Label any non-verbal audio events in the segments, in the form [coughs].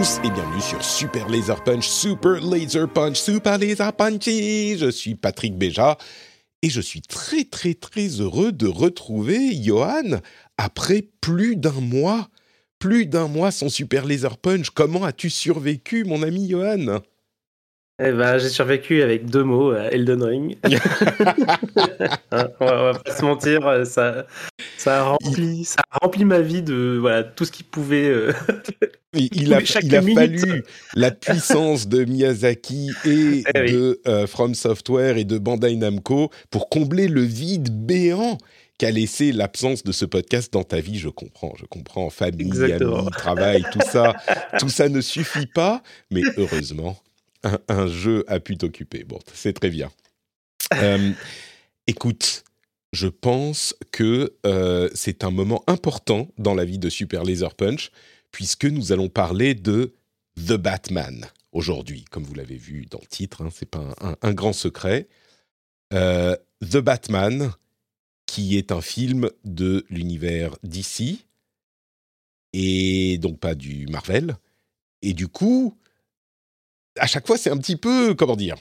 et bienvenue sur Super Laser Punch, Super Laser Punch, Super Laser Punchy. Je suis Patrick Béja et je suis très très très heureux de retrouver Johan après plus d'un mois. Plus d'un mois sans Super Laser Punch. Comment as-tu survécu, mon ami Johan? Eh ben, j'ai survécu avec deux mots, euh, Elden Ring. Hein, on, va, on va pas se mentir, euh, ça, ça, a rempli, ça a rempli ma vie de voilà, tout ce qui pouvait. euh, [laughs] Il, il [laughs] a, il fallu la puissance de Miyazaki et [laughs] Eh oui. de euh, From Software et de Bandai Namco pour combler le vide béant qu'a laissé l'absence de ce podcast dans ta vie. Je comprends, je comprends. Famille, amis, travail, tout ça, tout ça ne suffit pas, mais heureusement, un, un jeu a pu t'occuper. Bon, c'est très bien. [laughs] Euh, écoute, je pense que euh, c'est un moment important dans la vie de Super Laser Punch, puisque nous allons parler de The Batman aujourd'hui, comme vous l'avez vu dans le titre, hein, c'est pas un, un- un grand secret. Euh, The Batman, qui est un film de l'univers DC, et donc pas du Marvel. Et du coup, à chaque fois, c'est un petit peu, comment dire,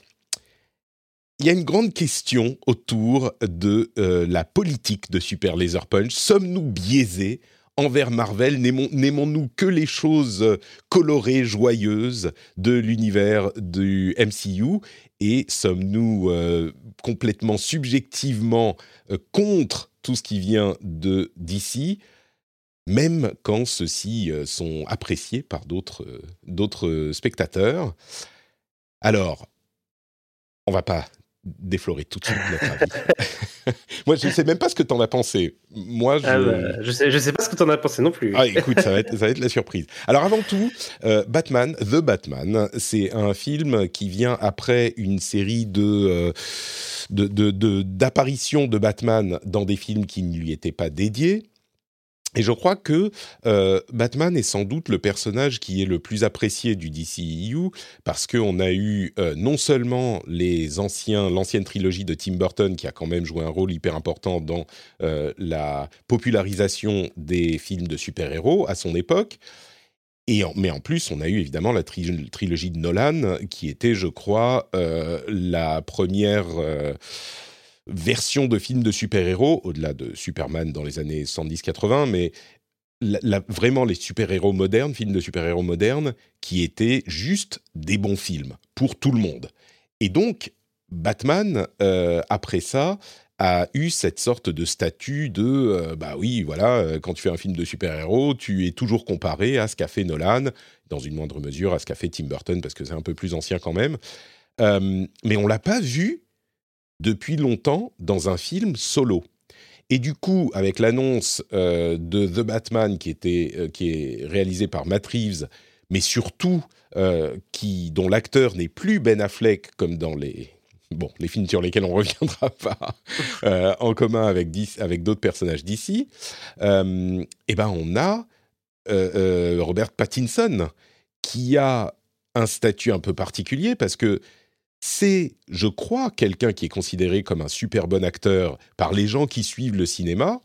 il y a une grande question autour de euh, la politique de Super Laser Punch. Sommes-nous biaisés envers Marvel? N'aimons- N'aimons-nous que les choses colorées, joyeuses de l'univers du MCU Et sommes-nous euh, complètement subjectivement euh, contre tout ce qui vient DC même quand ceux-ci euh, sont appréciés par d'autres euh, euh, spectateurs. Alors, on va pas déflorer tout de suite notre avis. [laughs] Moi, je ne sais même pas ce que tu en as pensé. Moi, je... ah bah, je sais, je sais pas ce que t'en as pensé non plus. Ah, écoute, ça va, être, ça va être la surprise. Alors avant tout, euh, Batman, The Batman, c'est un film qui vient après une série de euh, de- de- de- d'apparitions de, Batman dans des films qui ne lui étaient pas dédiés. Et je crois que euh, Batman est sans doute le personnage qui est le plus apprécié du DCEU parce qu'on a eu euh, non seulement les anciens, l'ancienne trilogie de Tim Burton qui a quand même joué un rôle hyper important dans euh, la popularisation des films de super-héros à son époque. Et mais en plus, on a eu évidemment la tri- trilogie de Nolan, qui était, je crois, la première version de film de super-héros, au-delà de Superman dans les années 70-80, mais vraiment les super-héros modernes, films de super-héros modernes, qui étaient juste des bons films pour tout le monde. Et donc, Batman, euh, après ça, a eu cette sorte de statut de euh, bah oui voilà euh, quand tu fais un film de super-héros tu es toujours comparé à ce qu'a fait Nolan dans une moindre mesure à ce qu'a fait Tim Burton parce que c'est un peu plus ancien quand même mais on l'a pas vu depuis longtemps dans un film solo. Et du coup avec l'annonce euh, de The Batman qui était euh, qui est réalisé par Matt Reeves mais surtout euh, qui dont l'acteur n'est plus Ben Affleck comme dans les bon, les films sur lesquels on reviendra [laughs] pas en commun avec, avec d'autres personnages d'ici, eh ben on a Robert Pattinson qui a un statut un peu particulier parce que c'est, je crois, quelqu'un qui est considéré comme un super bon acteur par les gens qui suivent le cinéma,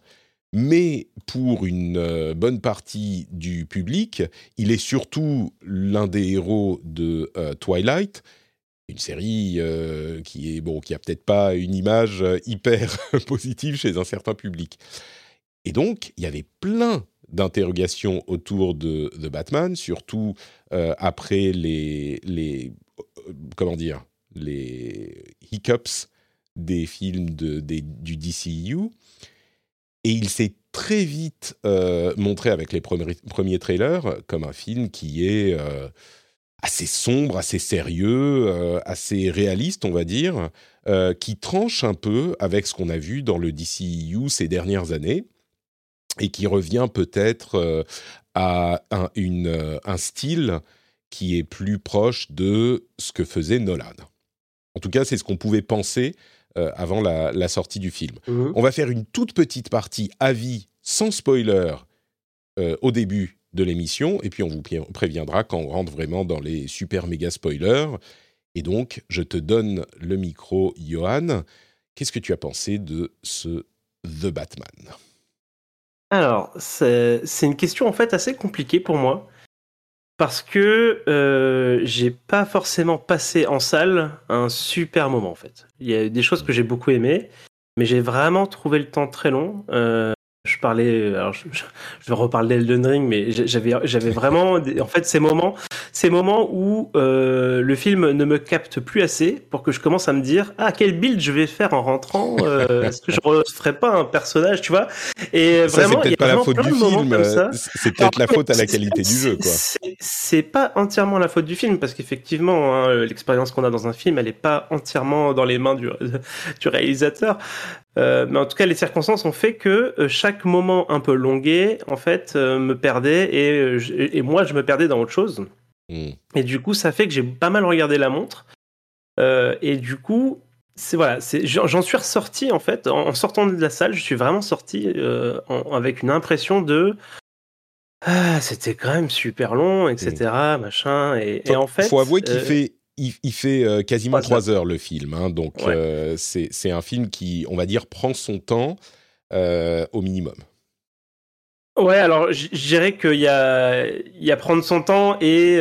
mais pour une euh, bonne partie du public, il est surtout l'un des héros de euh, Twilight, une série euh, qui est bon, qui a peut-être pas une image hyper [laughs] positive chez un certain public. Et donc, il y avait plein d'interrogations autour de The Batman, surtout après les, les comment dire les hiccups des films de, du DCU. Et il s'est très vite montré avec les premiers, premiers, trailers comme un film qui est assez sombre, assez sérieux, assez réaliste, on va dire, qui tranche un peu avec ce qu'on a vu dans le DCU ces dernières années et qui revient peut-être à un style qui est plus proche de ce que faisait Nolan. En tout cas, c'est ce qu'on pouvait penser euh, avant la, sortie du film. Mhm. On va faire une toute petite partie avis sans spoiler euh, au début de l'émission, et puis on vous préviendra quand on rentre vraiment dans les super méga spoilers. Et donc, je te donne le micro, Johan. Qu'est-ce que tu as pensé de ce The Batman? Alors, c'est une question en fait assez compliquée pour moi parce que euh, j'ai pas forcément passé en salle un super moment en fait. Il y a des choses que j'ai beaucoup aimées, mais j'ai vraiment trouvé le temps très long. Euh, je parlais, alors je, je, reparle d'Elden Ring, mais j'avais, j'avais vraiment, en fait, ces moments, ces moments où euh, le film ne me capte plus assez pour que je commence à me dire, ah, quel build je vais faire en rentrant euh, Est-ce que je ne ferai pas un personnage, tu vois? Et ça, vraiment, c'est peut-être pas la faute du film, euh, c'est peut-être la faute à la qualité du jeu, quoi. C'est pas entièrement la faute du film, parce qu'effectivement, hein, l'expérience qu'on a dans un film, elle n'est pas entièrement dans les mains du, du réalisateur. Euh, mais en tout cas, les circonstances ont fait que euh, chaque moment un peu longué, en fait, euh, me perdait et, et, moi, je me perdais dans autre chose. Hmm. Et du coup, ça fait que j'ai pas mal regardé la montre. et du coup, c'est voilà, j'en suis ressorti en fait en, sortant de la salle, je suis vraiment sorti avec une impression de ah, c'était quand même super long, etc. Hmm. Machin. Et, et, en fait, faut avouer qu'il fait il, fait euh, quasiment trois heures le film, hein, donc euh, c'est un film qui, on va dire, prend son temps euh, au minimum. Ouais, alors je dirais qu'il y a, il y a prendre son temps et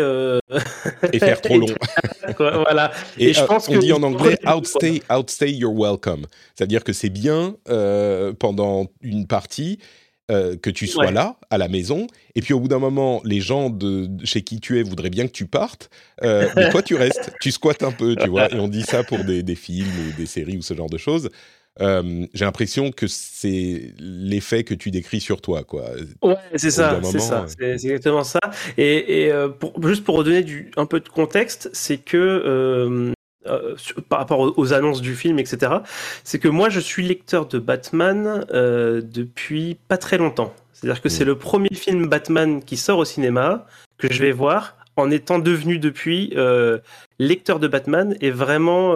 et faire trop long. [laughs] voilà. Et, je pense on dit en anglais outstay, outstay your welcome, c'est-à-dire que c'est bien pendant une partie, euh, que tu sois là, à la maison, et puis au bout d'un moment, les gens de, chez qui tu es voudraient bien que tu partes, euh, mais toi tu restes, tu squattes un peu, tu vois, et on dit ça pour des, films ou des séries ou ce genre de choses. Euh, j'ai l'impression que c'est l'effet que tu décris sur toi, quoi. Ouais, c'est ça, c'est ça, c'est exactement ça. Et, juste pour redonner du, un peu de contexte, c'est que euh, par rapport aux, annonces du film, etc., c'est que moi, je suis lecteur de Batman euh, depuis pas très longtemps. C'est-à-dire que c'est mmh. le premier film Batman qui sort au cinéma que je vais voir en étant devenu depuis euh, lecteur de Batman et vraiment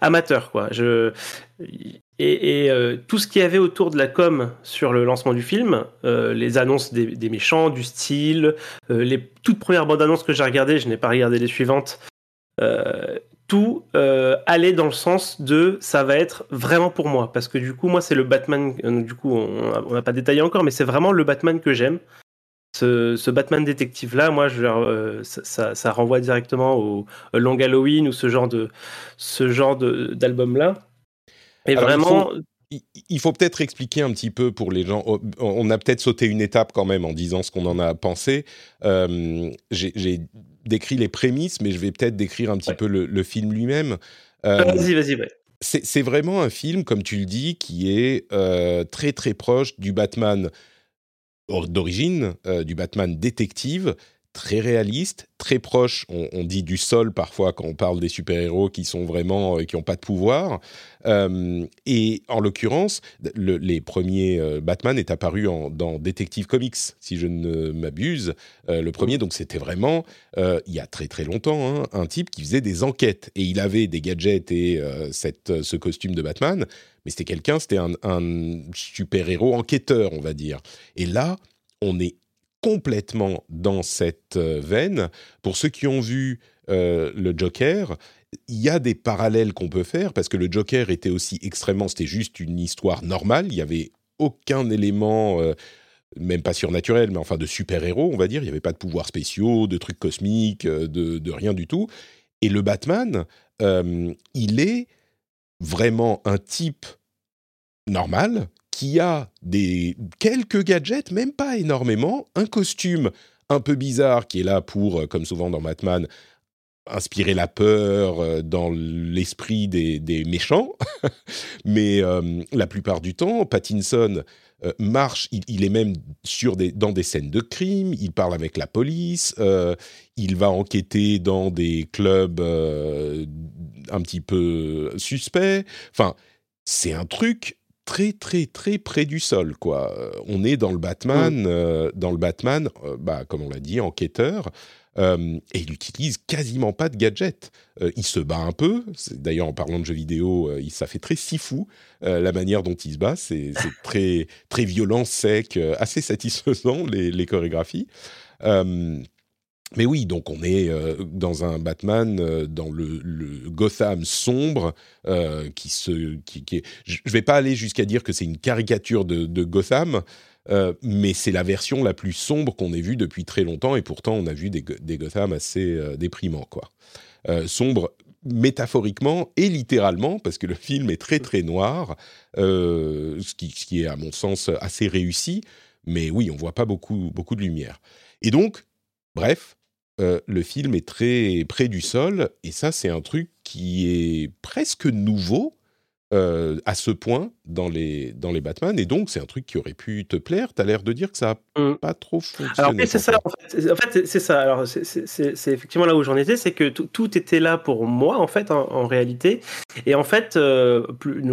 amateur, quoi. Je... Et, tout ce qu'il y avait autour de la com sur le lancement du film, les annonces des, des, méchants, du style, les toutes premières bandes annonces que j'ai regardées, je n'ai pas regardé les suivantes, tout euh, aller dans le sens de ça va être vraiment pour moi parce que du coup moi c'est le Batman euh, du coup on n'a pas détaillé encore mais c'est vraiment le Batman que j'aime ce, Batman détective là moi je, euh, ça, renvoie directement au Long Halloween ou ce genre de ce genre d'album là et vraiment il faut peut-être expliquer un petit peu pour les gens. On a peut-être sauté une étape quand même en disant ce qu'on en a pensé. J'ai décrit les prémices, mais je vais peut-être décrire un petit peu le, film lui-même. Euh, vas-y, vas-y, C'est vraiment un film, comme tu le dis, qui est euh, très très proche du Batman d'origine, euh, du Batman détective, très réaliste, très proche, on, dit du sol parfois quand on parle des super-héros qui sont vraiment, euh, qui n'ont pas de pouvoir. Euh, et en l'occurrence, les premiers euh, Batman est apparu dans Detective Comics, si je ne m'abuse. le premier, donc c'était vraiment, il y a très très longtemps, hein, un type qui faisait des enquêtes. Et il avait des gadgets et ce costume de Batman, mais c'était quelqu'un, c'était un super-héros enquêteur, on va dire. Et là, on est complètement dans cette euh, veine. Pour ceux qui ont vu euh, le Joker, il y a des parallèles qu'on peut faire parce que le Joker était aussi extrêmement, c'était juste une histoire normale. Il n'y avait aucun élément, euh, même pas surnaturel, mais enfin de super-héros, on va dire. Il n'y avait pas de pouvoirs spéciaux, de trucs cosmiques, de, de rien du tout. Et le Batman, il est vraiment un type normal qui a des quelques gadgets, même pas énormément, un costume un peu bizarre qui est là pour, euh, comme souvent dans Batman, inspirer la peur euh, dans l'esprit des, méchants. [laughs] Mais euh, la plupart du temps, Pattinson marche, il, est même sur des, dans des scènes de crime, il parle avec la police, il va enquêter dans des clubs un petit peu suspects. Enfin, c'est un truc très très très près du sol quoi. On est dans le Batman, mm. dans le Batman, bah, comme on l'a dit, enquêteur. et il utilise quasiment pas de gadgets. il se bat un peu. D'ailleurs, en parlant de jeux vidéo, il, ça fait très si fou la manière dont il se bat. C'est [laughs] très très violent, sec, assez satisfaisant les, les chorégraphies. Mais oui, donc on est dans un Batman dans le, Gotham sombre qui se qui, est. Je vais pas aller jusqu'à dire que c'est une caricature de, Gotham. Euh, mais c'est la version la plus sombre qu'on ait vue depuis très longtemps, et pourtant on a vu des, des Gotham assez euh, déprimants, quoi. Euh, sombre métaphoriquement et littéralement, parce que le film est très très noir, ce qui, est à mon sens assez réussi, mais oui, on voit pas beaucoup, beaucoup de lumière. Et donc, bref, le film est très près du sol, et ça c'est un truc qui est presque nouveau euh, à ce point dans les, dans les Batman, et donc c'est un truc qui aurait pu te plaire. Tu as l'air de dire que ça n'a mmh. pas trop fonctionné. Alors, c'est ça, en fait, c'est ça. Alors, c'est effectivement là où j'en étais, c'est que tout était là pour moi, en fait, en, réalité. Et en fait, euh, plus,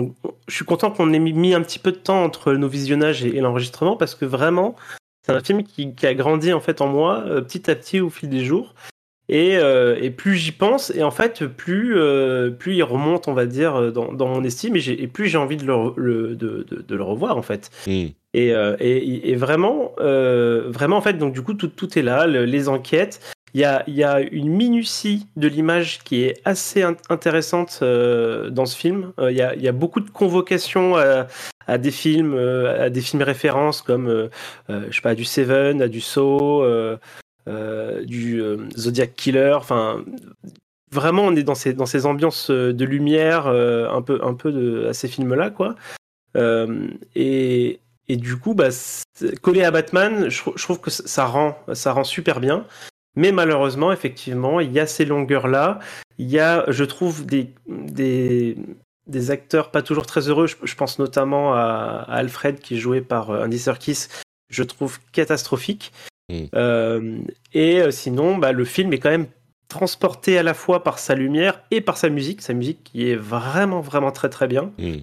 je suis content qu'on ait mis un petit peu de temps entre nos visionnages et, l'enregistrement, parce que vraiment, c'est un film qui, a grandi, en fait, en moi, euh, petit à petit, au fil des jours. Euh, et, plus j'y pense, et en fait, plus, euh, plus il remonte, on va dire, dans, mon estime, et, plus j'ai envie de le, de, le, revoir, en fait. Hmm. Euh, et, vraiment, vraiment, en fait, donc du coup, tout, tout est là, les enquêtes. Il y a, une minutie de l'image qui est assez intéressante dans ce film. Il y, a, beaucoup de convocations à, des films, à des films références comme, je sais pas, du Seven, à du Saw. Euh, du euh, Zodiac Killer. Enfin, vraiment, on est dans ces, dans ces ambiances euh, de lumière, un peu, un peu à ces films-là, quoi. et, et du coup, bah, coller à Batman, je, trouve que ça rend, ça rend super bien. Mais malheureusement, effectivement, il y a ces longueurs-là. Il y a, je trouve, des, des, des, acteurs pas toujours très heureux. Je, pense notamment à, Alfred, qui est joué par Andy Serkis. Je trouve catastrophique. Mm. Euh, et euh, sinon, bah, le film est quand même transporté à la fois par sa lumière et par sa musique, sa musique qui est vraiment vraiment très très bien. Mm.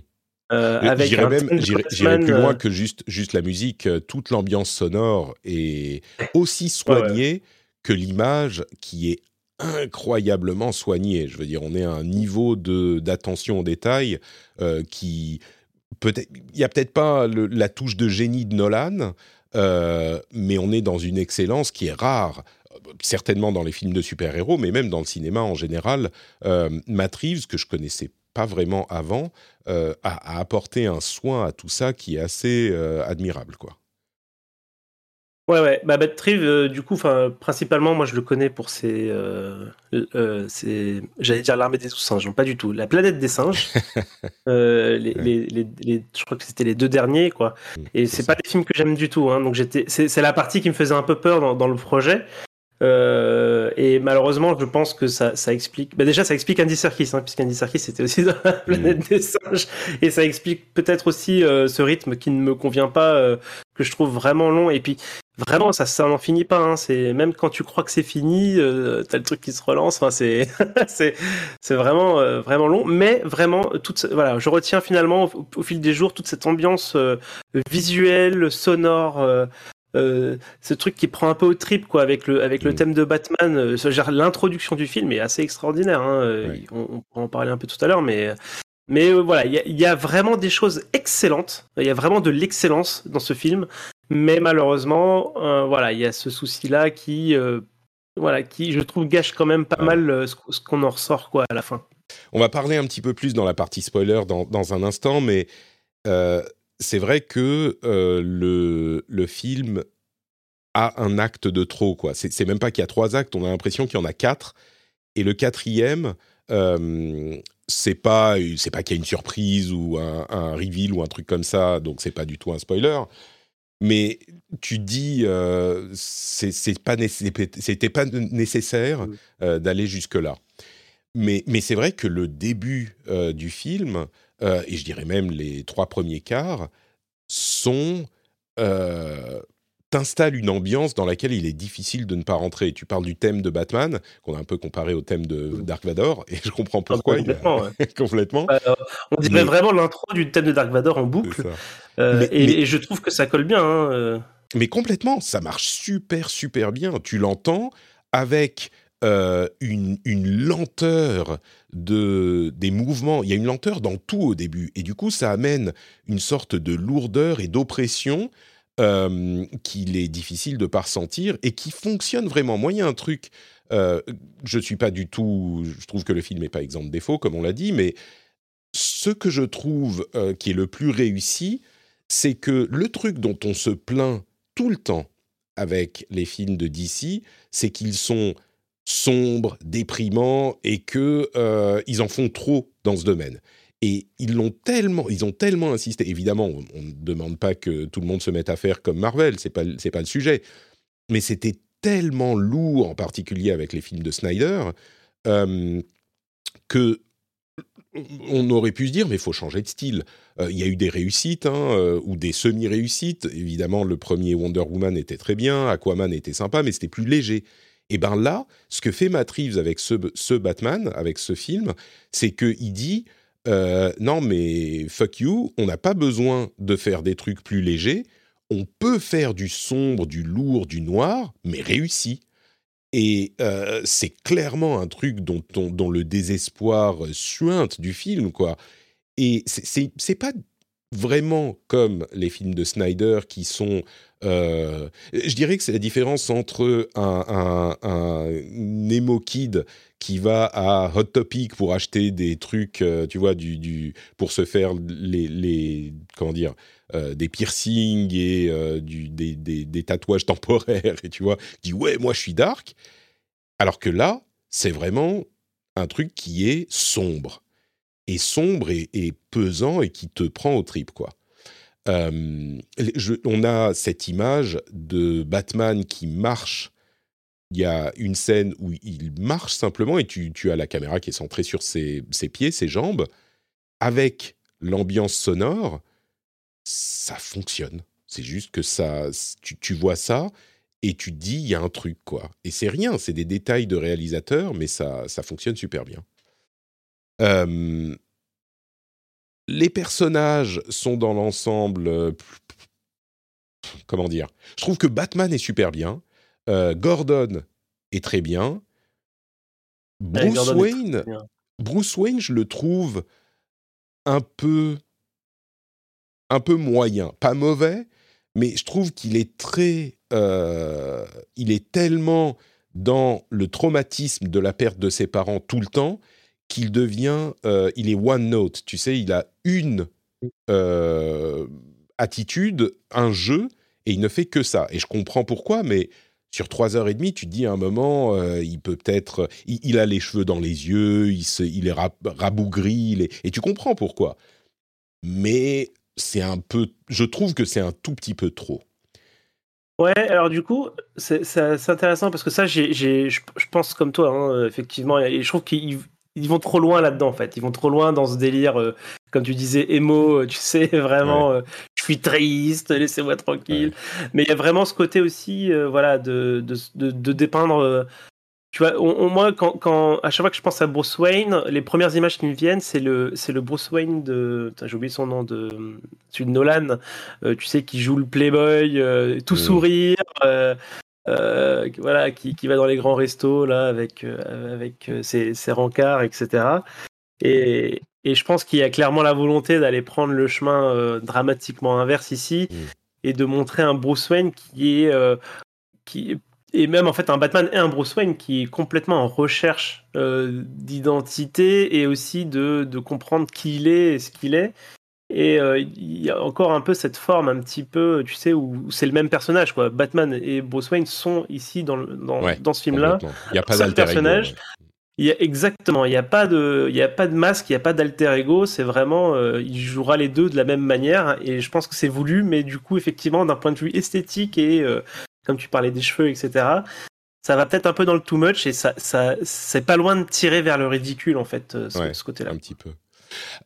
Euh, j'irais même plus loin que juste, juste la musique. Toute l'ambiance sonore est aussi soignée que l'image qui est incroyablement soignée. Je veux dire, on est à un niveau de d'attention aux détails qui peut-être, il y a peut-être pas la touche de génie de Nolan, euh, mais on est dans une excellence qui est rare certainement dans les films de super-héros, mais même dans le cinéma en général. Euh, Matt Reeves, que je connaissais pas vraiment avant, euh, a, apporté un soin à tout ça qui est assez admirable, quoi. Ouais, ouais. Bah, Battrive, euh, du coup, enfin, principalement, moi, je le connais pour ses, euh, euh j'allais dire l'armée des singes, non, pas du tout. La planète des singes. [laughs] euh, les, les, les, je crois que c'était les deux derniers, quoi. Mm, Et c'est pas des films que j'aime du tout. Hein. Donc j'étais, c'est la partie qui me faisait un peu peur dans, dans le projet. Euh, et malheureusement, je pense que ça, ça explique. Bah déjà, ça explique Andy Serkis, hein, puisqu'Andy Serkis était aussi [laughs] dans la planète mm. des singes, et ça explique peut-être aussi euh, ce rythme qui ne me convient pas, euh, que je trouve vraiment long. Et puis, vraiment, ça, ça n'en finit pas. Hein. C'est même quand tu crois que c'est fini, euh, t'as le truc qui se relance. Enfin, c'est, [laughs] c'est, c'est vraiment, vraiment long. Mais vraiment, toute, voilà, je retiens finalement au, au, fil des jours toute cette ambiance visuelle, sonore. Euh, ce truc qui prend un peu au trip quoi avec le avec le mm. thème de Batman. Euh, l'introduction du film est assez extraordinaire. Hein, euh, on, pourra en parler un peu tout à l'heure, mais mais voilà, il y a, vraiment des choses excellentes. Il y a vraiment de l'excellence dans ce film, mais malheureusement, voilà, il y a ce souci-là qui voilà qui je trouve gâche quand même pas mal ce, qu'on en ressort quoi à la fin. On va parler un petit peu plus dans la partie spoiler dans, dans un instant, mais c'est vrai que euh, le, le, film a un acte de trop. quoi. C'est même pas qu'il y a trois actes, on a l'impression qu'il y en a quatre. Et le quatrième, euh, c'est pas c'est pas qu'il y a une surprise ou un, un, reveal ou un truc comme ça, donc c'est pas du tout un spoiler. Mais tu dis, euh, c'est pas c'était pas nécessaire mmh. euh, d'aller jusque là. Mais, mais c'est vrai que le début du film, euh, et je dirais même les trois premiers quarts, sont euh, t'installe une ambiance dans laquelle il est difficile de ne pas rentrer. Tu parles du thème de Batman, qu'on a un peu comparé au thème de Dark Vador, et je comprends Ah, pourquoi. il complètement, a- ouais. [laughs] complètement. Euh, on dirait Mais- vraiment l'intro du thème de Dark Vador en boucle. Euh, Mais- et, mais- et je trouve que ça colle bien. hein, euh. Mais complètement, ça marche super, super bien. Tu l'entends avec euh, une, une lenteur de, des mouvements. Il y a une lenteur dans tout au début. Et du coup, ça amène une sorte de lourdeur et d'oppression euh, qu'il est difficile de pas ressentir et qui fonctionne vraiment. Moi, il y a un truc, euh, je suis pas du tout, je trouve que le film n'est pas exempt de défauts, comme on l'a dit, mais ce que je trouve euh, qui est le plus réussi, c'est que le truc dont on se plaint tout le temps avec les films de DC, c'est qu'ils sont sombres, déprimants et que euh, ils en font trop dans ce domaine. Et ils l'ont tellement, ils ont tellement insisté. Évidemment, on ne demande pas que tout le monde se mette à faire comme Marvel, c'est pas c'est pas le sujet. Mais c'était tellement lourd, en particulier avec les films de Snyder, euh, que on aurait pu se dire, mais il faut changer de style. Euh, Il y a eu des réussites, hein, euh, ou des semi-réussites. Évidemment, le premier Wonder Woman était très bien, Aquaman était sympa, mais c'était plus léger. Et ben là, ce que fait Matt Reeves avec ce, ce Batman, avec ce film, c'est qu'il dit, euh, non mais fuck you, on n'a pas besoin de faire des trucs plus légers, on peut faire du sombre, du lourd, du noir, mais réussi. Et euh, c'est clairement un truc dont, on- dont le désespoir suinte du film, quoi. Et c'est pas vraiment comme les films de Snyder qui sont. euh, je dirais que c'est la différence entre un, un, un emo kid qui va à Hot Topic pour acheter des trucs, euh, tu vois, du, pour se faire les, comment dire, euh, des piercings et des tatouages [laughs] temporaires, et tu vois, qui dit ouais, moi je suis dark. Alors que là, c'est vraiment un truc qui est sombre. Et sombre et, pesant et qui te prend aux tripes, quoi. Euh, on a cette image de Batman qui marche. Il y a une scène où il marche simplement et tu, tu as la caméra qui est centrée sur ses, ses pieds, ses jambes. Avec l'ambiance sonore, ça fonctionne. C'est juste que ça, tu, tu vois ça et tu te dis, il y a un truc, quoi. Et c'est rien, c'est des détails de réalisateur, mais ça, ça fonctionne super bien. Euh, les personnages sont dans l'ensemble. euh, comment dire? Je trouve que Batman est super bien. euh, Gordon est très bien. Bruce Wayne, bien. Bruce Wayne, je le trouve un peu, un peu moyen, pas mauvais, mais je trouve qu'il est très, il est tellement dans le traumatisme de la perte de ses parents tout le temps qu'il devient, euh, il est one note, tu sais, il a une euh, attitude, un jeu, et il ne fait que ça. Et je comprends pourquoi, mais sur trois heures et demie, tu te dis à un moment, euh, il peut peut-être, il, a les cheveux dans les yeux, il, est rab- rabougri, et tu comprends pourquoi. Mais c'est un peu, je trouve que c'est un tout petit peu trop. Ouais, alors du coup, c'est intéressant parce que ça, j'ai, je pense comme toi, hein, effectivement, et je trouve qu'ils ils vont trop loin là-dedans, en fait. Ils vont trop loin dans ce délire, euh, comme tu disais, émo, euh, tu sais, [laughs] vraiment, euh, je suis triste, laissez-moi tranquille. Mais il y a vraiment ce côté aussi, euh, voilà, de, de, de, de dépeindre. tu vois, on- on- moi, quand, quand, à chaque fois que je pense à Bruce Wayne, les premières images qui me viennent, c'est le, c'est le Bruce Wayne de. J'ai oublié son nom, de celui de Nolan, tu sais, qui joue le Playboy, tout Mm. sourire. Euh, voilà, qui, qui va dans les grands restos là avec euh, avec euh, ses, ses rencarts, etc. Et, et je pense qu'il y a clairement la volonté d'aller prendre le chemin euh, dramatiquement inverse ici Mm. et de montrer un Bruce Wayne qui est qui et même en fait un Batman et un Bruce Wayne qui est complètement en recherche d'identité et aussi de, de comprendre qui il est et ce qu'il est. Et euh, il y a encore un peu cette forme un petit peu, tu sais, où, c'est le même personnage, quoi. Batman et Bruce Wayne sont ici dans, le- dans, Ouais, dans ce film-là. Il n'y a pas d'alter ego, ouais. Il y a, exactement, il n'y a, pas de- il y a pas de masque, il n'y a pas d'alter ego, c'est vraiment, euh, il jouera les deux de la même manière, et je pense que c'est voulu, mais du coup, effectivement, d'un point de vue esthétique et, euh, comme tu parlais des cheveux, etc., ça va peut-être un peu dans le too much, et ça, ça, c'est pas loin de tirer vers le ridicule, en fait, euh, ce, Ouais, ce côté-là. un petit peu.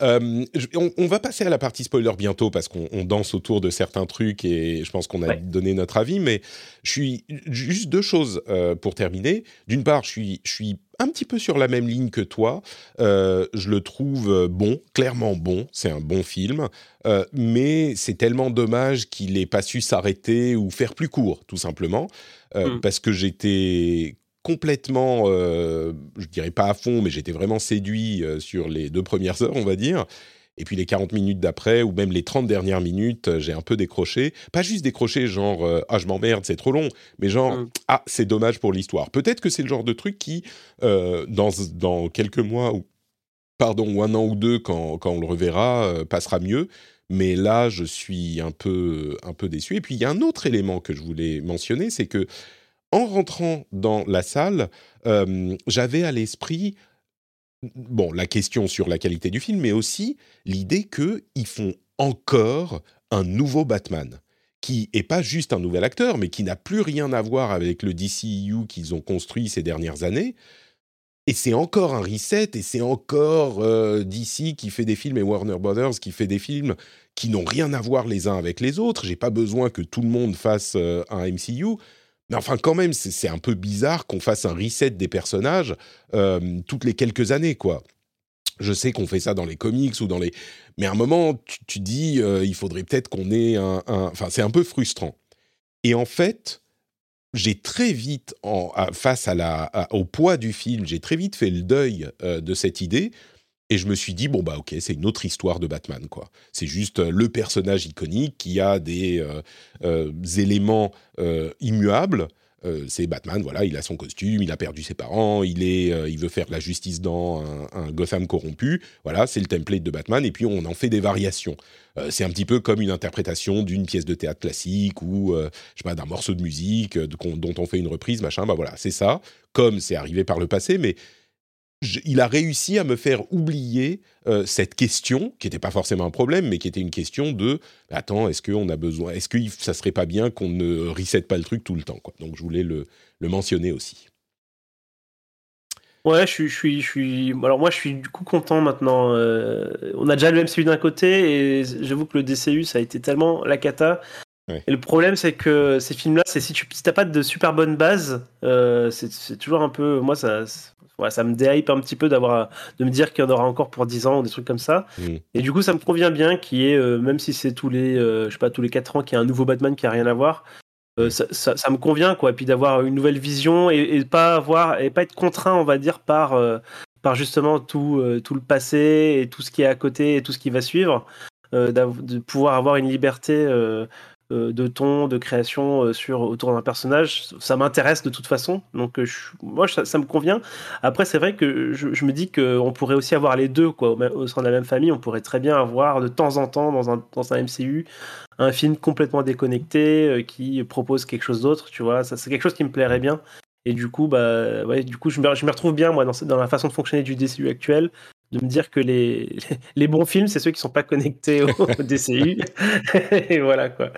Euh, on, on va passer à la partie spoiler bientôt parce qu'on on danse autour de certains trucs et je pense qu'on a Ouais. donné notre avis. Mais je suis juste deux choses euh, pour terminer. D'une part, je suis, je suis un petit peu sur la même ligne que toi. Euh, je le trouve bon, clairement bon. C'est un bon film, Euh, mais c'est tellement dommage qu'il n'ait pas su s'arrêter ou faire plus court, tout simplement, Euh, Mm. parce que j'étais complètement, euh, je dirais pas à fond, mais j'étais vraiment séduit euh, sur les deux premières heures, on va dire. Et puis les 40 minutes d'après, ou même les 30 dernières minutes, euh, j'ai un peu décroché. Pas juste décroché, genre euh, ah je m'emmerde, c'est trop long, mais genre Mm. ah c'est dommage pour l'histoire. Peut-être que c'est le genre de truc qui, euh, dans, dans quelques mois ou pardon ou un an ou deux, quand, quand on le reverra, euh, passera mieux. Mais là, je suis un peu un peu déçu. Et puis il y a un autre élément que je voulais mentionner, c'est que en rentrant dans la salle, euh, j'avais à l'esprit bon la question sur la qualité du film, mais aussi l'idée que ils font encore un nouveau Batman qui est pas juste un nouvel acteur, mais qui n'a plus rien à voir avec le DCU qu'ils ont construit ces dernières années. Et c'est encore un reset, et c'est encore euh, DC qui fait des films et Warner Brothers qui fait des films qui n'ont rien à voir les uns avec les autres. J'ai pas besoin que tout le monde fasse euh, un MCU. Mais enfin, quand même, c'est un peu bizarre qu'on fasse un reset des personnages euh, toutes les quelques années, quoi. Je sais qu'on fait ça dans les comics ou dans les... Mais à un moment, tu, dis, euh, il faudrait peut-être qu'on ait un... Enfin, c'est un peu frustrant. Et en fait, j'ai très vite, face au poids du film, j'ai très vite fait le deuil euh, de cette idée. Et je me suis dit, bon, bah ok, c'est une autre histoire de Batman, quoi. C'est juste euh, le personnage iconique qui a des euh, euh, éléments immuables. C'est Batman, voilà, il a son costume, il a perdu ses parents, il, est, il veut faire la justice dans un, un Gotham corrompu. Voilà, c'est le template de Batman, et puis on en fait des variations. C'est un petit peu comme une interprétation d'une pièce de théâtre classique ou, je sais pas, d'un morceau de musique dont on fait une reprise, machin. Bah voilà, c'est ça, comme c'est arrivé par le passé, mais je- il a réussi à me faire oublier euh, cette question, qui n'était pas forcément un problème, mais qui était une question de attends, est-ce qu'on a besoin, est-ce que ça serait pas bien qu'on ne reset pas le truc tout le temps, quoi. Donc je voulais le, le mentionner aussi. Ouais, je suis, je suis, je suis. Alors moi, je suis du coup content maintenant. Euh, on a déjà le MCU d'un côté et j'avoue que le DCU, ça a été tellement la cata. Ouais. Et le problème, c'est que ces films-là, c'est si tu si t'as pas de super bonne base, euh, c'est toujours un peu. Moi, ça, ça me déhype un petit peu d'avoir de me dire qu'il y en aura encore pour 10 ans ou des trucs comme ça. Mm. Et du coup, ça me convient bien qu'il y ait, euh, même si c'est tous les, euh, je sais pas, tous les 4 ans, qu'il y ait un nouveau Batman qui a rien à voir. euh, ça, ça- ça me convient quoi, et puis d'avoir une nouvelle vision et, et pas avoir et pas être contraint, on va dire, par par justement tout tout le passé et tout ce qui est à côté et tout ce qui va suivre, de pouvoir avoir une liberté de ton, de création euh, sur autour d'un personnage, ça m'intéresse de toute façon. Donc euh, moi ça, me convient. Après c'est vrai que je, me dis qu'on pourrait aussi avoir les deux quoi au, sein de la même famille. On pourrait très bien avoir de temps en temps dans un dans un MCU un film complètement déconnecté euh, qui propose quelque chose d'autre. Tu vois, ça c'est quelque chose qui me plairait bien. Et du coup bah ouais, du coup je me, je me retrouve bien moi dans, dans la façon de fonctionner du DCU actuel de me dire que les, [laughs] les bons films, c'est ceux qui sont pas connectés au DCU. [laughs] et voilà quoi.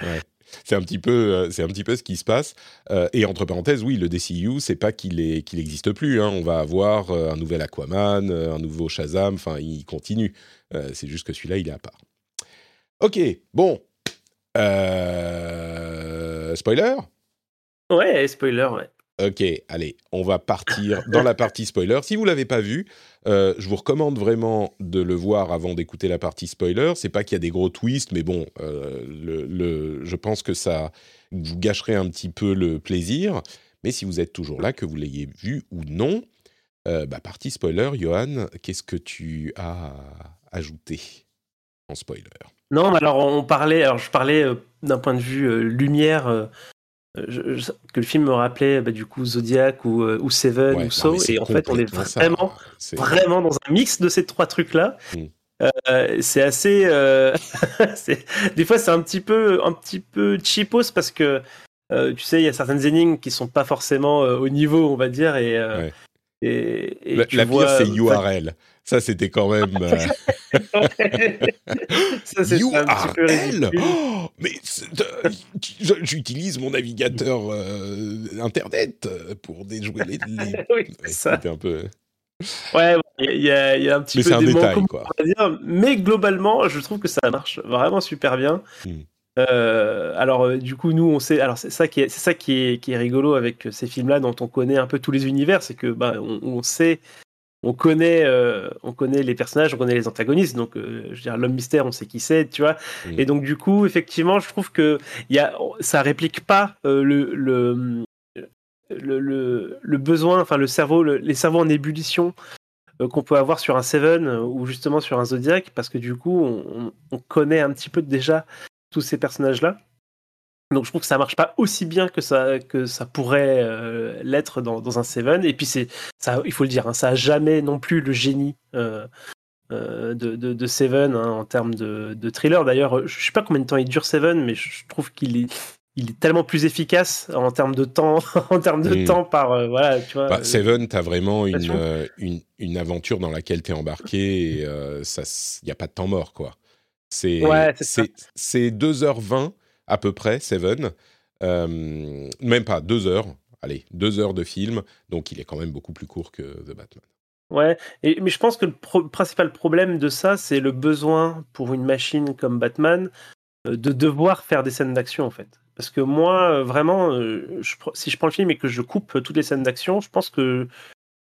C'est un petit peu, euh, c'est un petit peu ce qui se passe. Euh, et entre parenthèses, oui, le DCU, c'est pas qu'il qu'il n'existe plus. hein. On va avoir euh, un nouvel Aquaman, un nouveau Shazam. Enfin, il continue. Euh, c'est juste que celui-là, il est à part. Ok, bon. Euh, spoiler? Ouais, spoiler, ouais. Ok, allez, on va partir dans la partie spoiler. Si vous l'avez pas vu, euh, je vous recommande vraiment de le voir avant d'écouter la partie spoiler. C'est pas qu'il y a des gros twists, mais bon, euh, je pense que ça vous gâcherait un petit peu le plaisir. Mais si vous êtes toujours là, que vous l'ayez vu ou non, euh, bah, partie spoiler, Johan, qu'est-ce que tu as ajouté en spoiler? Non, alors on parlait, alors je parlais d'un point de vue lumière, je- je- que le film me rappelait bah, du coup Zodiac ou, euh, ou Seven Ouais, ou So, et en fait on est ça. vraiment, C'est- vraiment dans un mix de ces trois trucs-là. Mm. Euh, c'est assez, euh, [laughs] des fois c'est un petit peu, un petit peu cheapos parce que euh, tu sais il y a certaines énigmes qui sont pas forcément euh, au niveau, on va dire, et euh, Ouais. et, et La, tu la vois, pire, c'est euh, URL. Ça, c'était quand même. euh, [laughs] ça, c'est un petit peu ridicule. Oh, Mais euh, j'utilise mon navigateur euh, internet euh, pour déjouer les. les- [laughs] Oui, Ouais, ça. C'était un peu. Ouais, il y, a, il y a un petit Mais peu c'est un des détail, quoi. on va dire, mais globalement, je trouve que ça marche vraiment super bien. Mm. Euh, alors euh, du coup nous on sait alors c'est ça qui est c'est ça qui est qui est rigolo avec ces films là dont on connaît un peu tous les univers c'est que bah on, on sait on connaît euh, on connaît les personnages on connaît les antagonistes donc euh, je veux dire l'homme mystère on sait qui c'est tu vois Mm. et donc du coup effectivement je trouve que y a ça réplique pas euh, le, le le, le, le besoin, enfin le cerveau, le- les cerveaux en ébullition qu'on peut avoir sur un Seven ou justement sur un Zodiac, parce que du coup, on connaît un petit peu déjà tous ces personnages-là. Donc je trouve que ça marche pas aussi bien que ça, que ça pourrait euh, l'être dans, dans un Seven. Et puis c'est ça, il faut le dire, hein, ça a jamais non plus le génie. euh, euh, de, de, de Seven hein, en termes de, de thriller. D'ailleurs, je sais pas combien de temps il dure Seven, mais je trouve qu'il est, il est tellement plus efficace en termes de temps, [laughs] en termes de temps par euh, voilà, tu vois. Bah, Seven, t'as vraiment une, euh, une, une aventure dans laquelle t'es embarqué et euh, ça, il n'y a pas de temps mort, quoi. C'est Ouais, c'est 2h20 à peu près, Seven. Euh, même pas, 2 heures. Allez, 2 heures de film. Donc il est quand même beaucoup plus court que The Batman. Ouais, et, mais je pense que le pro- principal problème de ça, c'est le besoin pour une machine comme Batman euh, de devoir faire des scènes d'action en fait. Parce que moi, euh, vraiment, je si je prends le film et que je coupe toutes les scènes d'action, je pense que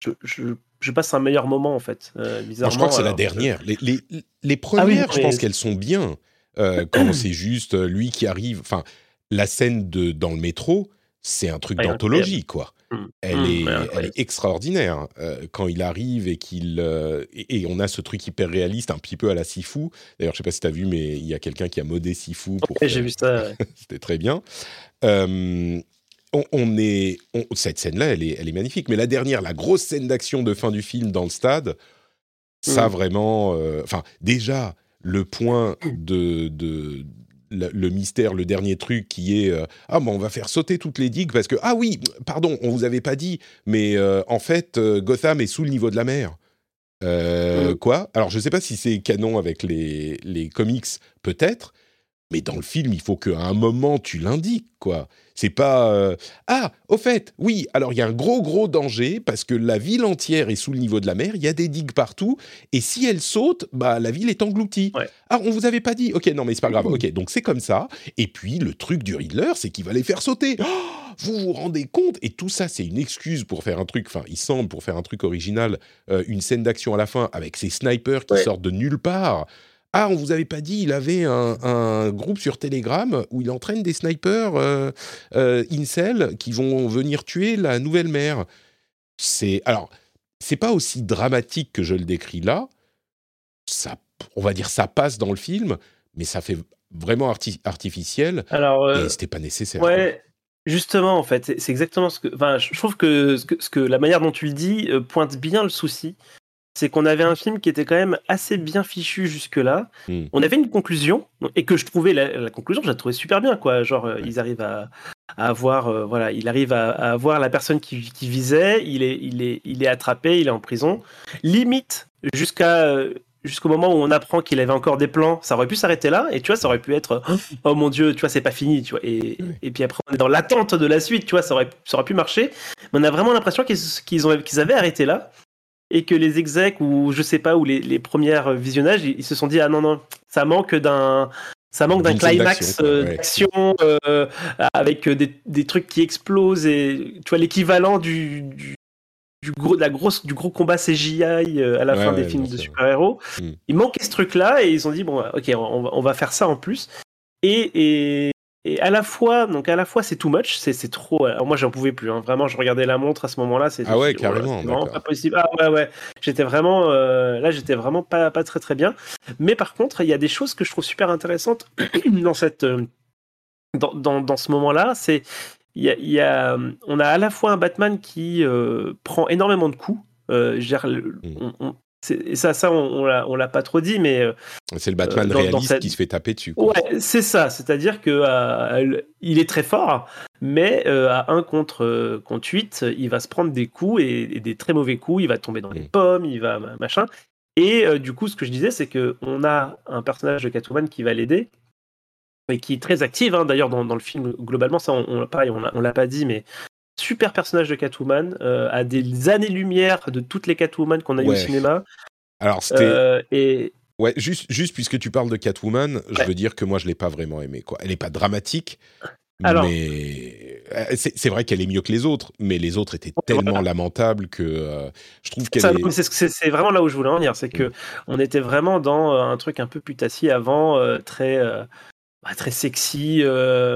je, je- je passe un meilleur moment en fait. euh, Moi, bizarrement. je crois que c'est la dernière. Les, les, les Ah oui, premières, je pense qu'elles sont bien. Euh, quand c'est juste euh, lui qui arrive. Enfin, la scène de, dans le métro, c'est un truc d'anthologie, quoi. Mm. Elle, Mm, est, ouais, elle est extraordinaire. Euh, quand il arrive et qu'il. euh, et, et on a ce truc hyper réaliste, un petit peu à la Sifu. D'ailleurs, je sais pas si tu as vu, mais il y a quelqu'un qui a modé Sifu pour. Ouais, j'ai vu ça. [laughs] C'était très bien. Euh, on, on est, on- cette scène-là, elle est, elle est magnifique. Mais la dernière, la grosse scène d'action de fin du film dans le stade, ça Mm. vraiment. Enfin, déjà, le point de, de le, le mystère, le dernier truc qui est euh, ah bon, on va faire sauter toutes les digues parce que ah oui, pardon, on vous avait pas dit, mais euh, en fait, euh, Gotham est sous le niveau de la mer. Euh, Mm. Quoi? Alors, je sais pas si c'est canon avec les, les comics, peut-être, mais dans le film, il faut qu'à un moment, tu l'indiques, quoi. C'est pas euh, ah, au fait, oui. Alors, il y a un gros, gros danger parce que la ville entière est sous le niveau de la mer. Il y a des digues partout, et si elle saute, bah la ville est engloutie. Ouais. Ah, on vous avait pas dit. Ok, non, mais c'est pas grave. Ok, donc c'est comme ça. Et puis le truc du Riddler, c'est qu'il va les faire sauter. Oh, vous vous rendez compte? Et tout ça, c'est une excuse pour faire un truc. Enfin, il semble pour faire un truc original, euh, une scène d'action à la fin avec ces snipers qui Ouais. sortent de nulle part. Ah, on vous avait pas dit, il avait un, un groupe sur Telegram où il entraîne des snipers euh, euh, incel qui vont venir tuer la nouvelle mère. C'est alors, c'est pas aussi dramatique que je le décris là. Ça, on va dire, ça passe dans le film, mais ça fait vraiment arti- artificiel Alors, euh, et c'était pas nécessaire. quoi. Ouais, justement, en fait, c'est exactement ce que. Enfin, je je trouve que ce que, ce que la manière dont tu le dis euh, pointe bien le souci. C'est qu'on avait un film qui était quand même assez bien fichu jusque-là. Mm. On avait une conclusion, et que je trouvais, la, la conclusion, je la trouvais super bien, quoi. Genre, euh, ils arrivent à, à avoir, euh, voilà, il arrive à, à avoir la personne qui, qui visait, il est, il, est, il est attrapé, il est en prison. Limite, jusqu'à. euh, Jusqu'au moment où on apprend qu'il avait encore des plans, ça aurait pu s'arrêter là, et tu vois, ça aurait pu être oh mon dieu, tu vois, c'est pas fini, tu vois. Et, et puis après, on est dans l'attente de la suite, tu vois, ça aurait, ça aurait pu marcher. Mais on a vraiment l'impression qu'ils avaient arrêté là et que les execs ou je sais pas, ou les, les premières visionnages, ils, ils se sont dit ah non non, ça manque d'un ça manque d'un climax d'action, euh, ouais. d'action euh, avec des, des trucs qui explosent et tu vois l'équivalent du, du du gros, de la grosse, du gros combat CGI euh, à la Ouais, fin ouais, des films de sûr. super-héros. Mm. Il manquait ce truc-là et ils ont dit bon, ok, on va, on va faire ça en plus. Et, et, et à la fois, donc à la fois c'est too much, c'est trop. alors moi j'en pouvais plus. hein. Vraiment, je regardais la montre à ce moment-là. c'est- Ah ouais, voilà, carrément, vraiment d'accord. pas possible. Ah ouais, ouais. J'étais vraiment euh, là, j'étais vraiment pas pas très très bien. Mais par contre, il y a des choses que je trouve super intéressantes [clears throat] dans cette euh, dans, dans, dans ce moment-là. C'est il y a, il y a, on a à la fois un Batman qui euh, prend énormément de coups. Euh, Mm. on- et ça, ça, on, on l'a- pas trop dit, mais euh, C'est le Batman Euh, dans- dans réaliste cette- qui se fait taper dessus. quoi. Ouais, c'est ça. C'est-à-dire que euh, il est très fort, mais euh, à 1 contre, contre 8, il va se prendre des coups et, et des très mauvais coups. Il va tomber dans les Mm. pommes, il va ma- machin. Et euh, du coup, ce que je disais, c'est que on a un personnage de Catwoman qui va l'aider et qui est très active. hein. D'ailleurs, dans, dans le film, globalement, ça, on, on, pareil, on l'a pas dit, mais super personnage de Catwoman, à des années-lumière de toutes les Catwoman qu'on a eu au cinéma. Alors, c'était. et... Ouais, juste, juste puisque tu parles de Catwoman, je veux dire que moi, je l'ai pas vraiment aimé. Quoi. Elle n'est pas dramatique, mais euh, c'est vrai qu'elle est mieux que les autres, mais les autres étaient tellement lamentables que euh, je trouve qu'elle est. C'est vraiment là où je voulais en venir, c'est que mm. on était vraiment dans euh, un truc un peu putassier avant, très bah, très sexy,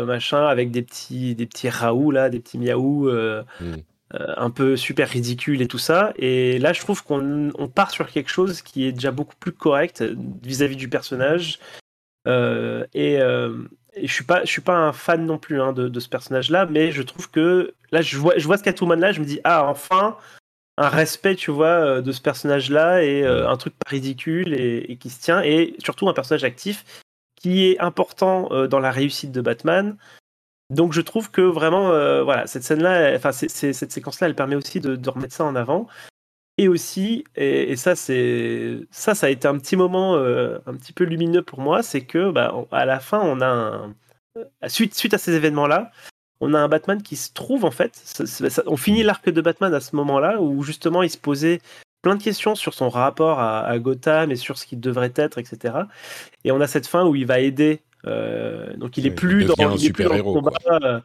machin, avec des petits des petits raoux là, des petits miaou. Mm. un peu super ridicule et tout ça. Et là, je trouve qu'on part sur quelque chose qui est déjà beaucoup plus correct vis-à-vis du personnage. et, et je suis pas, je suis pas un fan non plus hein, de, ce personnage-là, mais je trouve que là, je vois, je vois ce Catwoman-là, je me dis ah enfin un respect, tu vois, euh, de ce personnage-là et euh, un truc pas ridicule et, qui se tient et surtout un personnage actif qui est important euh, dans la réussite de Batman. Donc je trouve que vraiment, voilà, cette scène-là, enfin cette séquence-là, elle permet aussi de, remettre ça en avant. Et aussi, et, ça, c'est ça, ça a été un petit moment euh, un petit peu lumineux pour moi, c'est que bah, à la fin, on a un, euh, suite, suite à ces événements-là, on a un Batman qui se trouve en fait. on finit l'arc de Batman à ce moment-là où justement il se posait plein de questions sur son rapport à, Gotham et sur ce qu'il devrait être, etc. Et on a cette fin où il va aider. Euh, donc il est plus dans, il est plus dans le combat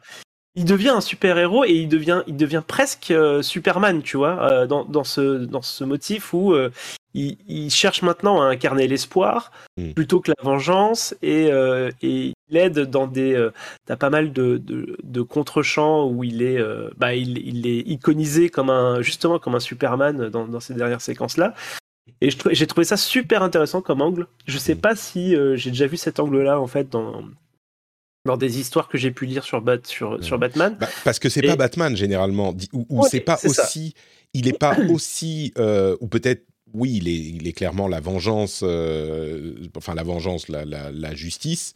il devient un super héros et il devient, il devient presque euh, Superman, tu vois, euh, dans, dans, ce, dans ce motif où euh, il, il, cherche maintenant à incarner l'espoir hmm. plutôt que la vengeance et, et il aide dans des, t'as pas mal de, de, de contre-champs où il est, bah, il, il, est iconisé comme un, justement comme un Superman dans, dans ces dernières séquences là. Et j'ai trouvé ça super intéressant comme angle. Je sais pas si j'ai déjà vu cet angle-là en fait dans, dans des histoires que j'ai pu lire sur, Bat, sur, sur Batman. Bah, parce que c'est pas Batman généralement, ou, c'est pas aussi, il est pas [clears throat] aussi, euh, ou peut-être oui, il est, il est, clairement la vengeance, euh, enfin la vengeance, la, la, justice,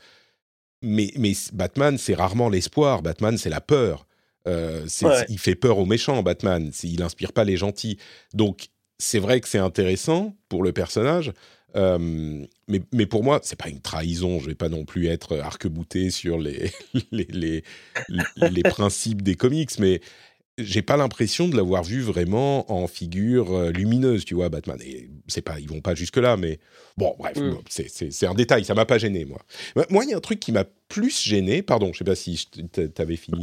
mais, mais Batman c'est rarement l'espoir, Batman c'est la peur. Euh, il fait peur aux méchants, Batman. Il inspire pas les gentils. Donc c'est vrai que c'est intéressant pour le personnage, euh, mais, mais, pour moi, c'est pas une trahison. Je vais pas non plus être arc-bouté sur les, [laughs] les, les, les, [laughs] principes des comics, mais j'ai pas l'impression de l'avoir vu vraiment en figure euh, lumineuse, tu vois, Batman. Et c'est pas, ils vont pas jusque là, mais bon, bref, mm. c'est un détail. Ça m'a pas gêné, moi. Moi, il y a un truc qui m'a plus gêné. Pardon, je sais pas si t'avais fini.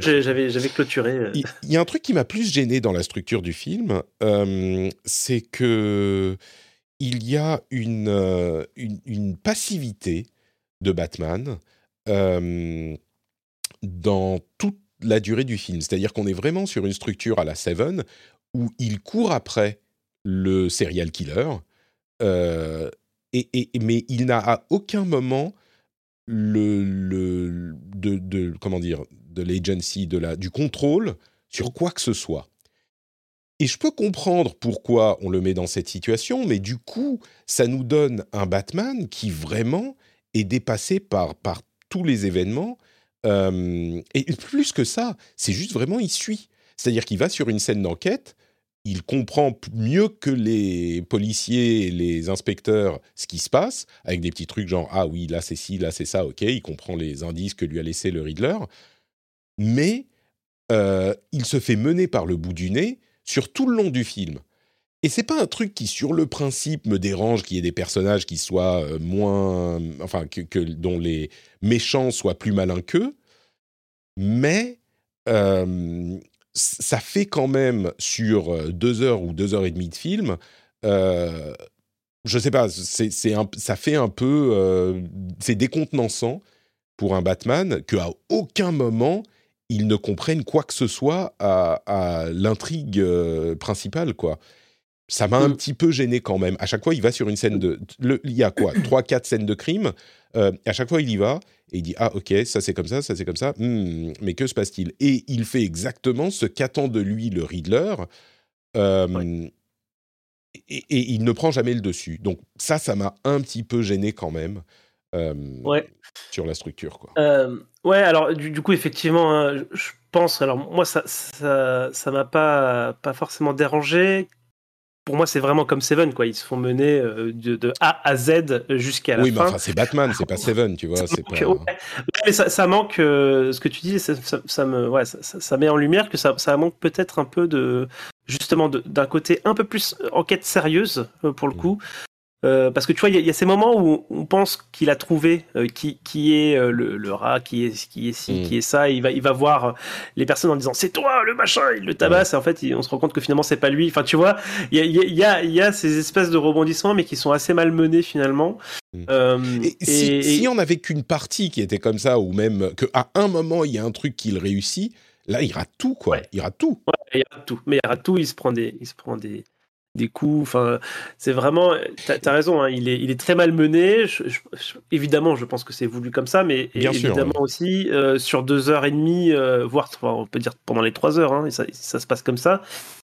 j'avais j'avais clôturé. Euh. Il y, a un truc qui m'a plus gêné dans la structure du film, euh, c'est que il y a une, euh, une, passivité de Batman euh, dans toute la durée du film. C'est-à-dire qu'on est vraiment sur une structure à la Seven où il court après le serial killer, euh, et, mais il n'a à aucun moment le, de, comment dire de l'agency, de la, du contrôle sur quoi que ce soit. Et je peux comprendre pourquoi on le met dans cette situation, mais du coup, ça nous donne un Batman qui vraiment est dépassé par, par tous les événements. Euh, et plus que ça, c'est juste vraiment, il suit. C'est-à-dire qu'il va sur une scène d'enquête, il comprend mieux que les policiers et les inspecteurs ce qui se passe, avec des petits trucs genre Ah oui, là c'est ci, là c'est ça, ok, il comprend les indices que lui a laissé le Riddler, mais euh, il se fait mener par le bout du nez sur tout le long du film. Et c'est pas un truc qui, sur le principe, me dérange qu'il y ait des personnages qui soient euh, moins, enfin, que, dont les méchants soient plus malins qu'eux, mais euh, ça fait quand même sur euh, deux heures ou deux heures et demie de film, euh, je sais pas, c'est, ça fait un peu, c'est décontenançant pour un Batman qu'à aucun moment ils ne comprennent quoi que ce soit à, l'intrigue euh, principale, quoi. Ça m'a un mm. petit peu gêné quand même. À chaque fois, il va sur une scène de... il y a quoi? [coughs] Trois, quatre scènes de crime. Euh, à chaque fois, il y va et il dit Ah, ok, ça c'est comme ça, ça c'est comme ça. Hmm, mais que se passe-t-il? Et il fait exactement ce qu'attend de lui le Riddler. Euh, et, il ne prend jamais le dessus. Donc, ça, ça m'a un petit peu gêné quand même. ouais. Sur la structure, quoi. Ouais, alors du, coup, effectivement, hein, je pense. Alors moi, ça, ça, ça m'a pas, pas forcément dérangé. Pour moi, c'est vraiment comme Seven, quoi. Ils se font mener euh, de, A à Z jusqu'à la fin. Oui, mais enfin, c'est Batman, c'est pas [laughs] Seven, tu vois. C'est pas... mais ça, ça manque, euh, ce que tu dis, ça, ça- ça me, ouais, ça, ça- ça met en lumière que ça, ça manque peut-être un peu de, justement, d'un côté un peu plus enquête sérieuse, euh, pour le coup. Euh, parce que tu vois, il y, a- il y a ces moments où on pense qu'il a trouvé euh, qui, qui est euh, le, le rat, qui est, qui est ci, Mm. qui est ça. et il va, il va voir les personnes en disant c'est toi le machin, il le tabasse. Et en fait, il- on se rend compte que finalement c'est pas lui. Enfin, tu vois, il y a, il y, a, il y a- il y a ces espèces de rebondissements, mais qui sont assez mal menés finalement. Mm. Euh, Et si, et- si on avait qu'une partie qui était comme ça, ou même qu'à un moment il y a un truc qu'il réussit, là il rate tout, quoi. Ouais. Il rate tout. Ouais, il a tout. Mais il a tout, il se prend des, il se prend des, des coups. Enfin, c'est vraiment. T'as as raison. hein, il est, il est très mal mené. Je- je- je- évidemment, je pense que c'est voulu comme ça, mais Bien sûr, évidemment aussi euh, sur deux heures et demie, euh, voire on peut dire pendant les trois heures. hein, et ça, ça se passe comme ça.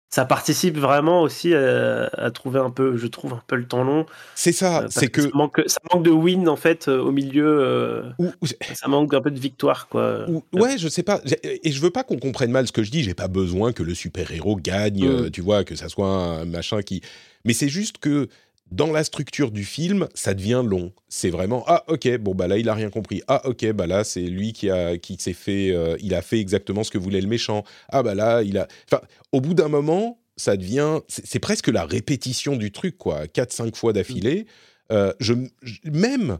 Ça participe vraiment aussi à, à trouver un peu, je trouve un peu le temps long. C'est euh, ça, parce c'est que. ça manque, ça manque de win en fait euh, au milieu. euh, ou- ou- ça manque un peu de victoire quoi. ou- ouais, je sais pas. Et je veux pas qu'on comprenne mal ce que je dis. J'ai pas besoin que le super-héros gagne, Mm. euh, tu vois, que ça soit un machin qui. Mais c'est juste que dans la structure du film, ça devient long. C'est vraiment ah ok bon bah là il a rien compris. Ah ok bah là c'est lui qui a qui s'est fait euh, il a fait exactement ce que voulait le méchant. Ah bah là il a. Enfin au bout d'un moment ça devient c'est presque la répétition du truc quoi. Quatre cinq fois d'affilée. Euh, je, je- même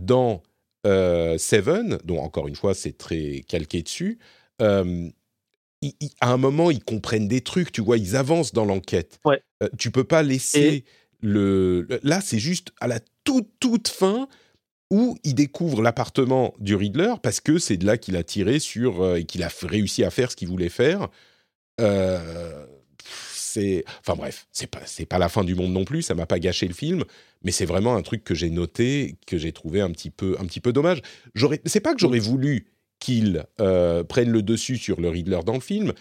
dans euh, Seven, dont encore une fois c'est très calqué dessus, euh, à un moment ils comprennent des trucs, tu vois, ils avancent dans l'enquête. Ouais. Tu peux pas laisser le- Là, c'est juste à la toute toute fin où il découvre l'appartement du Riddler parce que c'est de là qu'il a tiré sur euh, et qu'il a réussi à faire ce qu'il voulait faire. Euh, c'est enfin bref, c'est pas c'est pas la fin du monde non plus, ça m'a pas gâché le film, mais c'est vraiment un truc que j'ai noté que j'ai trouvé un petit peu un petit peu dommage. C'est pas que j'aurais voulu qu'il euh, prenne le dessus sur le Riddler dans le film,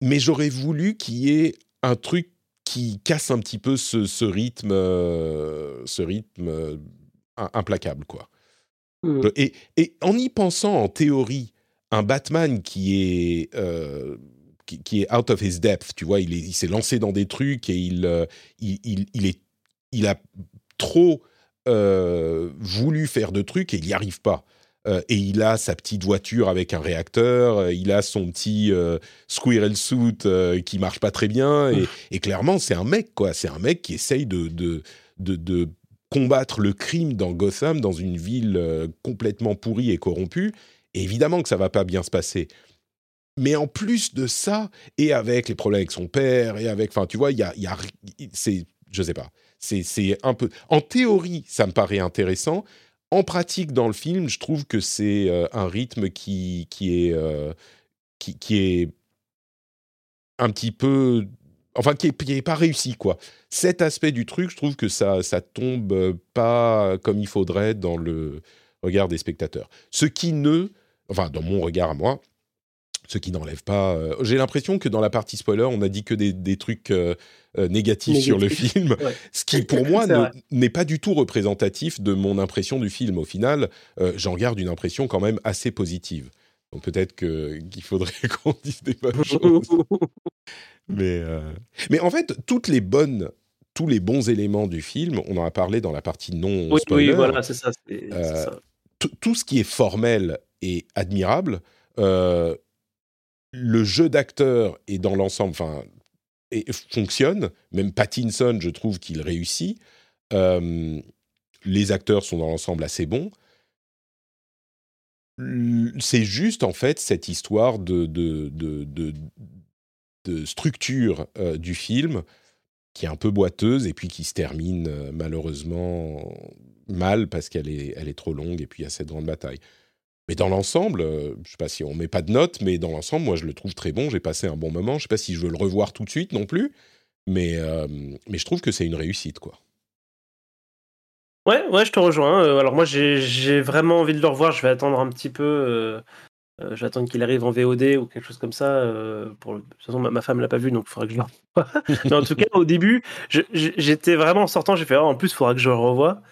mais j'aurais voulu qu'il y ait un truc qui casse un petit peu ce, ce rythme euh, ce rythme euh, im- implacable quoi. Mm. Et, et en y pensant en théorie, un Batman qui est euh, qui, qui est out of his depth, tu vois, il est- il s'est lancé dans des trucs et il il, il, il est il a trop voulu faire de trucs et il n'y arrive pas. Euh, et il a sa petite voiture avec un réacteur, euh, il a son petit euh, squirrel suit qui marche pas très bien, et, et clairement c'est un mec quoi, c'est un mec qui essaye de, de, de, de combattre le crime dans Gotham, dans une ville euh, complètement pourrie et corrompue. Et évidemment que ça va pas bien se passer. Mais en plus de ça, et avec les problèmes avec son père, et avec, enfin, tu vois, il y a, y a, c'est, je sais pas, c'est un peu. En théorie, ça me paraît intéressant. En pratique, dans le film, je trouve que c'est euh, un rythme qui, qui est, euh, qui, est un petit peu, enfin, qui est, qui est pas réussi, quoi. Cet aspect du truc, je trouve que ça, ça tombe pas comme il faudrait dans le regard des spectateurs. Ce qui ne, enfin, dans mon regard à moi, ce qui n'enlève pas. euh, J'ai l'impression que dans la partie spoiler, on a dit que des, des trucs euh, euh, négatifs sur le [laughs] film, Ouais. ce qui pour [laughs] moi n'est pas du tout représentatif de mon impression du film. Au final, j'en garde une impression quand même assez positive. Donc peut-être [laughs] qu'il faudrait qu'on dise des bonnes choses. Mais, mais en fait, toutes les bonnes, tous les bons éléments du film, on en a parlé dans la partie non Oui, spoiler. oui, voilà, c'est ça. Euh, tout- tout ce qui est formel et admirable, euh, le jeu d'acteur est dans l'ensemble, enfin, fonctionne. Même Pattinson, je trouve qu'il réussit. Euh, les acteurs sont dans l'ensemble assez bons. C'est juste en fait cette histoire de, structure euh, du film qui est un peu boiteuse et puis qui se termine euh, malheureusement mal parce qu'elle est, est trop longue et puis il y a cette grande bataille. Mais dans l'ensemble, euh, je sais pas si on met pas de notes, mais dans l'ensemble, moi je le trouve très bon. J'ai passé un bon moment. Je sais pas si je veux le revoir tout de suite non plus, mais euh, mais je trouve que c'est une réussite quoi. Ouais, ouais, je te rejoins. Euh, alors moi, j'ai vraiment envie de le revoir. Je vais attendre un petit peu. euh, euh, attendre qu'il arrive en VOD ou quelque chose comme ça. pour le- De toute façon, ma, ma femme l'a pas vu, donc il faudra que je le revoie. [laughs] Mais en tout cas, au début, j'étais vraiment en sortant. J'ai fait, Ah, en plus, il faudra que je le revoie.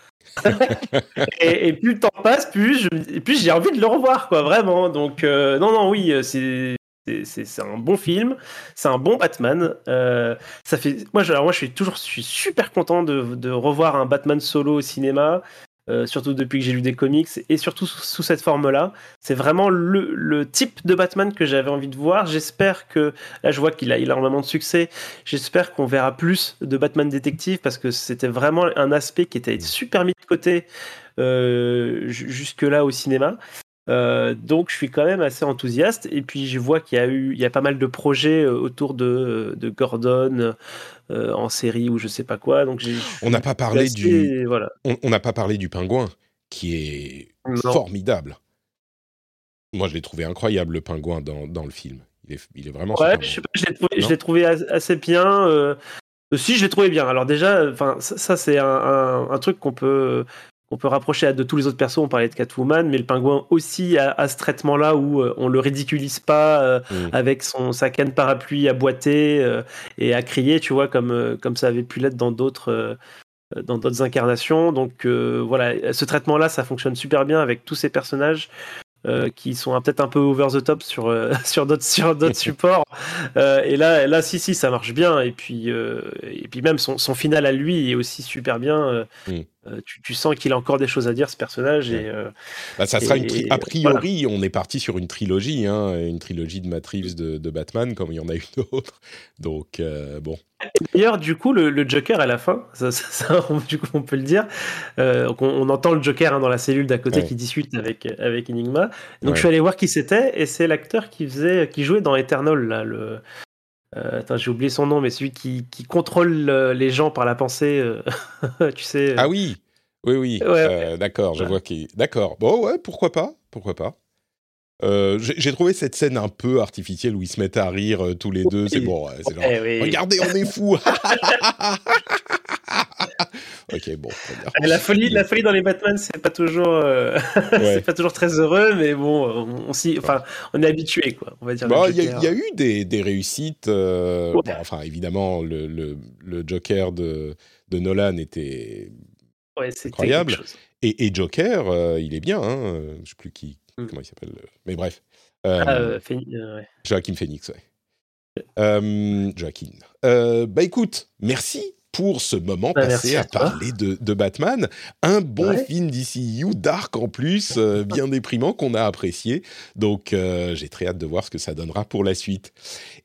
Et, plus le temps passe, plus j'ai envie de le revoir, quoi, vraiment. Donc, euh, non, non, oui, euh, c'est c'est- un bon film, c'est un bon Batman. Euh, ça fait, moi, je, moi, je suis toujours, je suis super content de, de revoir un Batman solo au cinéma. Euh, surtout depuis que j'ai lu des comics, et surtout sous, cette forme-là. C'est vraiment le, type de Batman que j'avais envie de voir. J'espère que, là je vois qu'il a, énormément de succès, j'espère qu'on verra plus de Batman détective, parce que c'était vraiment un aspect qui était super mis de côté euh, ju- jusque-là au cinéma. Euh, donc je suis quand même assez enthousiaste et puis je vois qu'il y a eu il y a pas mal de projets euh, autour de, de Gordon euh, en série ou je sais pas quoi donc On n'a pas parlé assez- du, voilà on n'a pas parlé du pingouin, qui est Non. formidable. Moi, je l'ai trouvé incroyable le pingouin dans, dans le film. Il est, il est vraiment Ouais, super je, l'ai trouvé, assez bien. euh, euh, si, je l'ai trouvé bien. Alors déjà, enfin, ça, ça, c'est un, un- un truc qu'on peut qu'on peut rapprocher à de tous les autres persos. On parlait de Catwoman, mais le pingouin aussi a, a ce traitement-là où euh, on le ridiculise pas euh, Mm. avec son sa canne parapluie à boiter euh, et à crier, tu vois, comme comme ça avait pu l'être dans d'autres. euh, dans d'autres incarnations. Donc voilà, ce traitement-là, ça fonctionne super bien avec tous ces personnages euh, qui sont peut-être un peu over the top sur, euh, [laughs] sur d'autres sur d'autres [laughs] supports. Euh, et là, là, si, si, ça marche bien. Et puis, et puis même son, son final à lui est aussi super bien. Mm. Euh, tu, tu sens qu'il a encore des choses à dire, ce personnage. Et, euh, Bah, ça sera une a priori, on est parti sur une trilogie, hein, une trilogie de Matt Reeves de, de Batman, comme il y en a une autre. Donc, euh, bon. D'ailleurs, du coup, le, le Joker à la fin, ça, ça- ça, [laughs] on- du coup, on peut le dire. on, on entend le Joker hein, dans la cellule d'à côté Ouais. qui discute avec, avec Enigma. Donc Ouais. je suis allé voir qui c'était, et c'est l'acteur qui faisait, qui jouait dans Eternal, là, le. Euh, attends, j'ai oublié son nom, mais celui qui, qui contrôle euh, les gens par la pensée, euh, [laughs] tu sais. Ah oui, oui, oui. Ouais, euh, D'accord, je Ouais. vois qui. D'accord. Bon, ouais, pourquoi pas, pourquoi pas. Euh, J'ai trouvé cette scène un peu artificielle où ils se mettent à rire euh, tous les deux. C'est bon, c'est genre. Eh oui. Regardez, on est fous. [laughs] ok, bon, bien. La folie, la folie dans les Batman, c'est pas toujours, euh, [laughs] Ouais. c'est pas toujours très heureux, mais bon, on, on s'y- enfin, on est habitué, quoi. On va dire. Bon, Bah, il y, a- Joker. il y a eu des, des réussites. euh, Ouais. bon, enfin, évidemment, le, le, le Joker de, de Nolan était. Ouais, incroyable. Et, et Joker, euh, il est bien. Hein, euh, je sais plus qui, Mm. comment il s'appelle. euh, Mais bref. Euh, Ah, euh, Phoenix, euh. Joachim Phoenix, ouais. Euh, Joaquin. Euh, bah écoute, merci pour ce moment Bah, passé à parler de, de Batman. Un bon Ouais. film d'ICU, dark en plus, euh, bien déprimant, qu'on a apprécié. Donc euh, j'ai très hâte de voir ce que ça donnera pour la suite.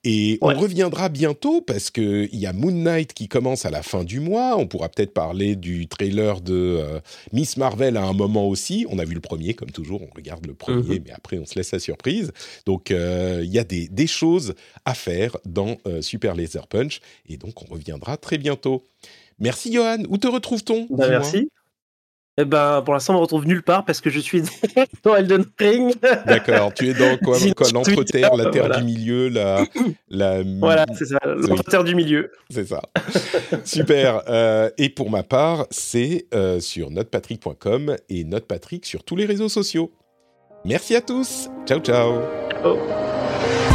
Et Ouais. on reviendra bientôt parce qu'il y a Moon Knight qui commence à la fin du mois. On pourra peut-être parler du trailer de euh, Miss Marvel à un moment aussi. On a vu le premier, comme toujours, on regarde le premier, Mhm. mais après on se laisse la surprise. Donc il y a des, des choses à faire dans Super Laser Punch. Et donc on reviendra très bientôt. Merci Johan. Où te retrouve-t-on Dis-moi. merci. Eh ben, pour l'instant, on me retrouve nulle part parce que je suis [laughs] dans Elden Ring. D'accord. Tu es dans quoi, [laughs] L'entre-terre, la terre voilà. du milieu, la, la [clears throat] voilà, c'est ça, l'entre-terre du milieu. C'est ça. [laughs] Super. Euh, et pour ma part, c'est euh, sur notepatrick.com et notepatrick sur tous les réseaux sociaux. Merci à tous. Ciao, ciao. Oh.